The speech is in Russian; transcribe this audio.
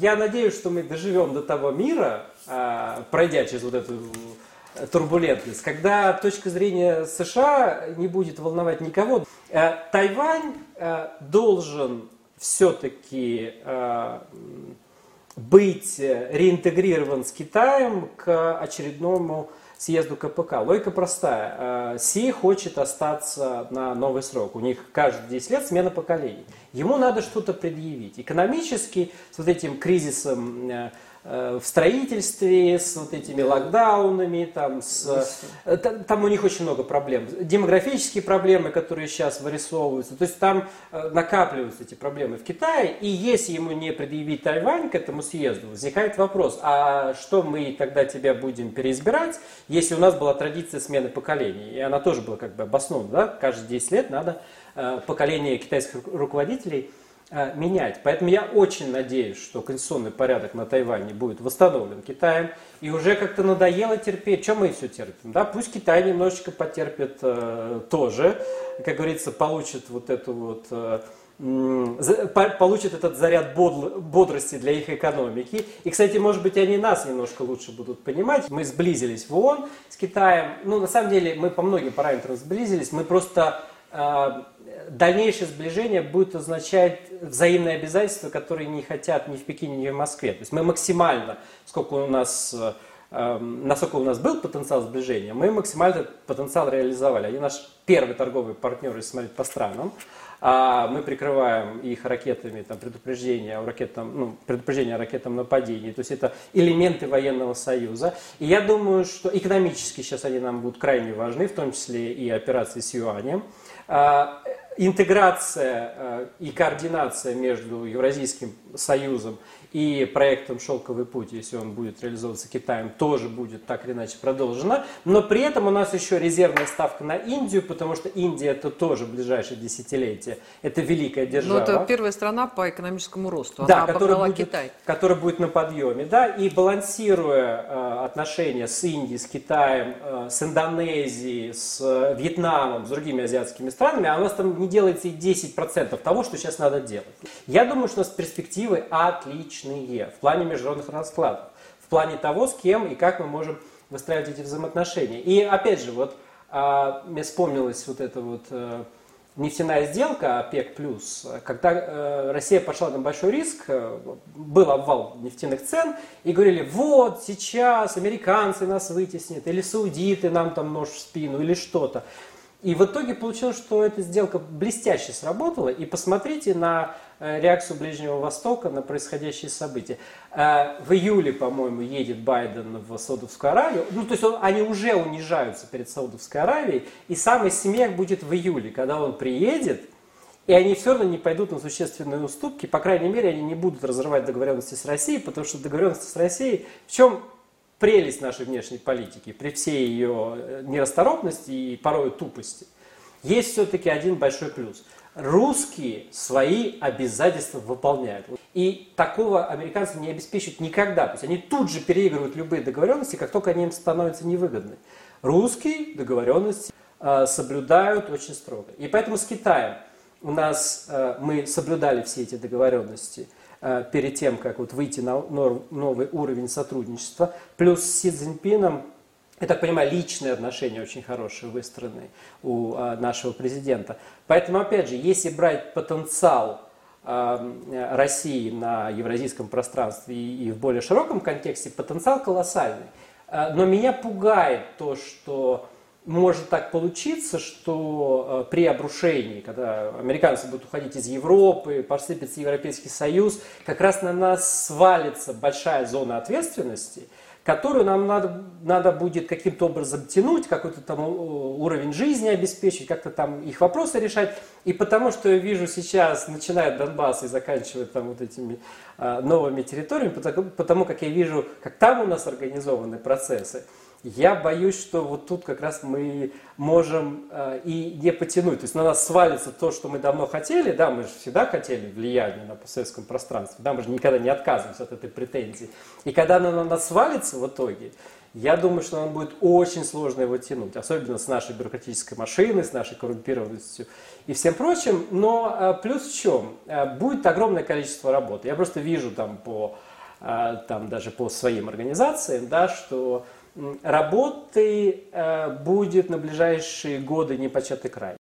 Я надеюсь, что мы доживем до того мира, а, пройдя через вот эту турбулентность, когда точка зрения США не будет волновать никого. Э, Тайвань э, должен все-таки э, быть реинтегрирован с Китаем к очередному съезду КПК. Логика простая. Си хочет остаться на новый срок. У них каждые 10 лет смена поколений. Ему надо что-то предъявить. Экономически, с вот этим кризисом Э, в строительстве, с вот этими локдаунами, там, с, э, там у них очень много проблем. Демографические проблемы, которые сейчас вырисовываются, то есть там э, накапливаются эти проблемы в Китае, и если ему не предъявить Тайвань к этому съезду, возникает вопрос, а что мы тогда тебя будем переизбирать, если у нас была традиция смены поколений, и она тоже была как бы обоснована, да? каждые 10 лет надо поколение китайских руководителей Э, менять. Поэтому я очень надеюсь, что конституционный порядок на Тайване будет восстановлен Китаем. И уже как-то надоело терпеть. Чем мы все терпим? Да? Пусть Китай немножечко потерпит э, тоже. Как говорится, получит вот эту вот... Э, получит этот заряд бодрости для их экономики. И, кстати, может быть, они нас немножко лучше будут понимать. Мы сблизились в ООН с Китаем. Ну, на самом деле, мы по многим параметрам сблизились. Мы просто э, дальнейшее сближение будет означать взаимные обязательства, которые не хотят ни в Пекине, ни в Москве. То есть мы максимально, сколько у нас, э, насколько у нас был потенциал сближения, мы максимально этот потенциал реализовали. Они наш первый торговый партнер, если смотреть по странам. А мы прикрываем их ракетами там, предупреждения, о ракетам, ну, предупреждения о ракетном нападении. То есть это элементы военного союза. И я думаю, что экономически сейчас они нам будут крайне важны, в том числе и операции с юанем. Интеграция э, и координация между Евразийским союзом и проектом «Шелковый путь», если он будет реализовываться Китаем, тоже будет так или иначе продолжена. Но при этом у нас еще резервная ставка на Индию, потому что Индия это тоже ближайшее десятилетие. Это великая держава. Но это первая страна по экономическому росту. Она да, которая будет, Китай. которая будет на подъеме. Да, и балансируя э, отношения с Индией, с Китаем, э, с Индонезией, с э, Вьетнамом, с другими азиатскими странами, а у нас там не делается и 10% того, что сейчас надо делать. Я думаю, что у нас перспективы отличные личные в плане международных раскладов, в плане того, с кем и как мы можем выстраивать эти взаимоотношения. И опять же, вот а, мне вспомнилась вот эта вот а, нефтяная сделка ОПЕК+, когда а, Россия пошла на большой риск, а, был обвал нефтяных цен, и говорили, вот сейчас американцы нас вытеснят, или саудиты нам там нож в спину, или что-то. И в итоге получилось, что эта сделка блестяще сработала. И посмотрите на э, реакцию Ближнего Востока на происходящие события. Э, в июле, по-моему, едет Байден в Саудовскую Аравию. Ну, то есть он, они уже унижаются перед Саудовской Аравией. И самый смех будет в июле, когда он приедет, и они все равно не пойдут на существенные уступки. По крайней мере, они не будут разрывать договоренности с Россией, потому что договоренности с Россией в чем прелесть нашей внешней политики, при всей ее э, нерасторопности и порой тупости, есть все-таки один большой плюс. Русские свои обязательства выполняют. И такого американцы не обеспечивают никогда. То есть они тут же переигрывают любые договоренности, как только они им становятся невыгодны. Русские договоренности э, соблюдают очень строго. И поэтому с Китаем у нас э, мы соблюдали все эти договоренности – Э, перед тем, как вот выйти на новый уровень сотрудничества. Плюс с Си Цзиньпином, я так понимаю, личные отношения очень хорошие выстроены у э, нашего президента. Поэтому, опять же, если брать потенциал России на евразийском пространстве и в более широком контексте, потенциал колоссальный. Но меня пугает то, что может так получиться, что э, при обрушении, когда американцы будут уходить из Европы, посыпется Европейский Союз, как раз на нас свалится большая зона ответственности, которую нам надо, надо будет каким-то образом тянуть, какой-то там уровень жизни обеспечить, как-то там их вопросы решать. И потому что я вижу сейчас, начиная от Донбасса и заканчивая там вот этими а, новыми территориями, потому, потому как я вижу, как там у нас организованы процессы, я боюсь, что вот тут как раз мы можем э, и не потянуть. То есть на нас свалится то, что мы давно хотели, да, мы же всегда хотели влияние на постсоветском пространстве, да, мы же никогда не отказываемся от этой претензии. И когда оно на нас свалится в итоге, я думаю, что нам будет очень сложно его тянуть, особенно с нашей бюрократической машиной, с нашей коррумпированностью и всем прочим. Но э, плюс в чем? Э, будет огромное количество работы. Я просто вижу там по э, там даже по своим организациям, да, что работы будет на ближайшие годы непочатый край.